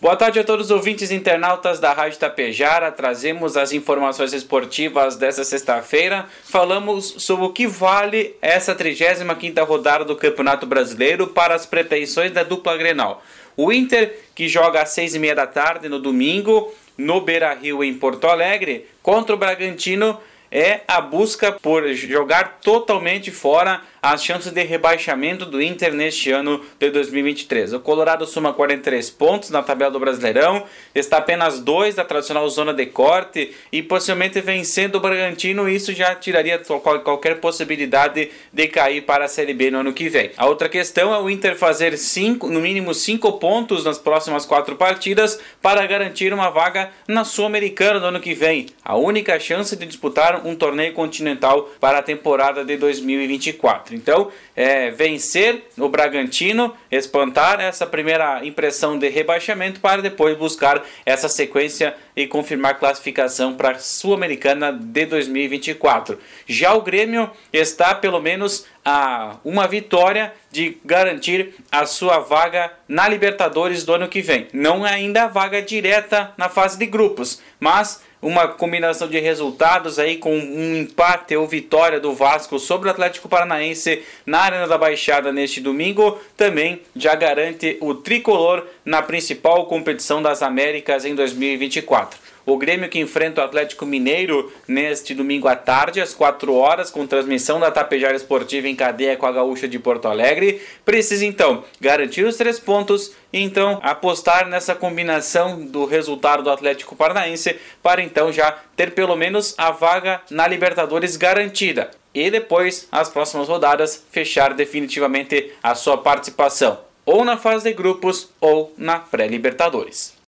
Boa tarde a todos os ouvintes internautas da Rádio Tapejara. Trazemos as informações esportivas desta sexta-feira. Falamos sobre o que vale essa 35ª rodada do Campeonato Brasileiro para as pretensões da dupla Grenal. O Inter, que joga às seis e meia da tarde no domingo, no Beira-Rio em Porto Alegre, contra o Bragantino, é a busca por jogar totalmente fora as chances de rebaixamento do Inter neste ano de 2023. O Colorado soma 43 pontos na tabela do Brasileirão, está apenas dois da tradicional zona de corte e possivelmente vencendo o Bragantino, isso já tiraria qualquer possibilidade de cair para a Série B no ano que vem. A outra questão é o Inter fazer cinco, no mínimo 5 pontos nas próximas quatro partidas para garantir uma vaga na Sul-Americana no ano que vem, a única chance de disputar um torneio continental para a temporada de 2024. Então, é, vencer o Bragantino, espantar essa primeira impressão de rebaixamento para depois buscar essa sequência e confirmar classificação para a Sul-Americana de 2024. Já o Grêmio está pelo menos a uma vitória de garantir a sua vaga na Libertadores do ano que vem. Não é ainda a vaga direta na fase de grupos, mas uma combinação de resultados aí com um empate ou vitória do Vasco sobre o Atlético Paranaense na Arena da Baixada neste domingo também já garante o tricolor na principal competição das Américas em 2024. O Grêmio que enfrenta o Atlético Mineiro neste domingo à tarde, às 4 horas, com transmissão da Tapejara Esportiva em cadeia com a Gaúcha de Porto Alegre, precisa então garantir os três pontos e então apostar nessa combinação do resultado do Atlético Paranaense para então já ter pelo menos a vaga na Libertadores garantida e depois, as próximas rodadas, fechar definitivamente a sua participação ou na fase de grupos ou na pré-Libertadores.